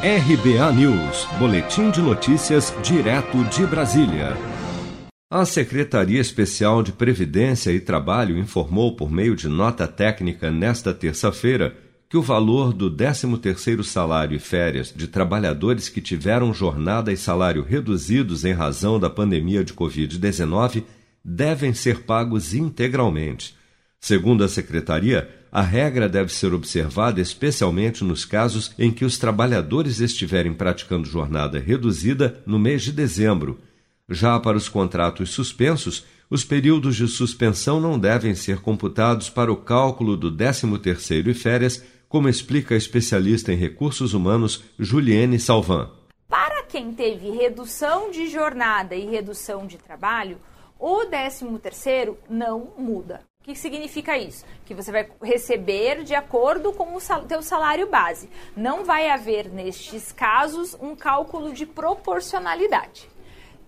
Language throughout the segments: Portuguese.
RBA News, Boletim de Notícias, direto de Brasília. A Secretaria Especial de Previdência e Trabalho informou por meio de nota técnica nesta terça-feira que o valor do 13º salário e férias de trabalhadores que tiveram jornada e salário reduzidos em razão da pandemia de COVID-19 devem ser pagos integralmente. Segundo a secretaria, a regra deve ser observada especialmente nos casos em que os trabalhadores estiverem praticando jornada reduzida no mês de dezembro. Já para os contratos suspensos, os períodos de suspensão não devem ser computados para o cálculo do 13º e férias, como explica a especialista em recursos humanos Juliene Salvan. Para quem teve redução de jornada e redução de trabalho, o 13º não muda que significa isso? Que você vai receber de acordo com o sal teu salário base. Não vai haver, nestes casos, um cálculo de proporcionalidade.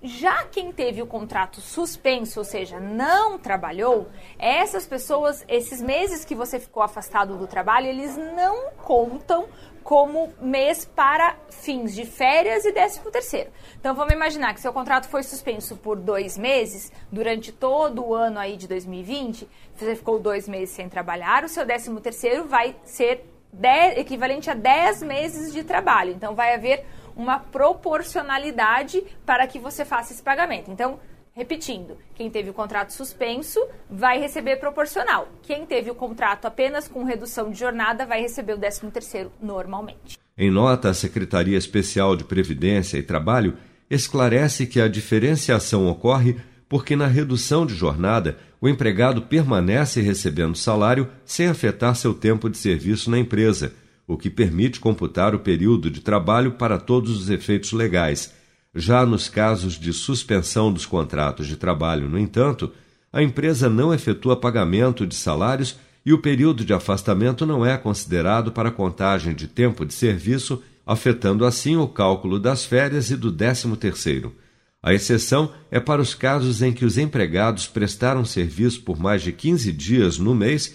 Já quem teve o contrato suspenso, ou seja, não trabalhou, essas pessoas, esses meses que você ficou afastado do trabalho, eles não contam como mês para fins de férias e décimo terceiro. Então vamos imaginar que seu contrato foi suspenso por dois meses, durante todo o ano aí de 2020, você ficou dois meses sem trabalhar, o seu décimo terceiro vai ser equivalente a 10 meses de trabalho. Então vai haver uma proporcionalidade para que você faça esse pagamento. Então, repetindo, quem teve o contrato suspenso vai receber proporcional. Quem teve o contrato apenas com redução de jornada vai receber o 13º normalmente. Em nota, a Secretaria Especial de Previdência e Trabalho esclarece que a diferenciação ocorre porque na redução de jornada o empregado permanece recebendo salário sem afetar seu tempo de serviço na empresa o que permite computar o período de trabalho para todos os efeitos legais. Já nos casos de suspensão dos contratos de trabalho, no entanto, a empresa não efetua pagamento de salários e o período de afastamento não é considerado para contagem de tempo de serviço, afetando assim o cálculo das férias e do décimo terceiro. A exceção é para os casos em que os empregados prestaram serviço por mais de 15 dias no mês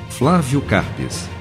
Flávio Carpes.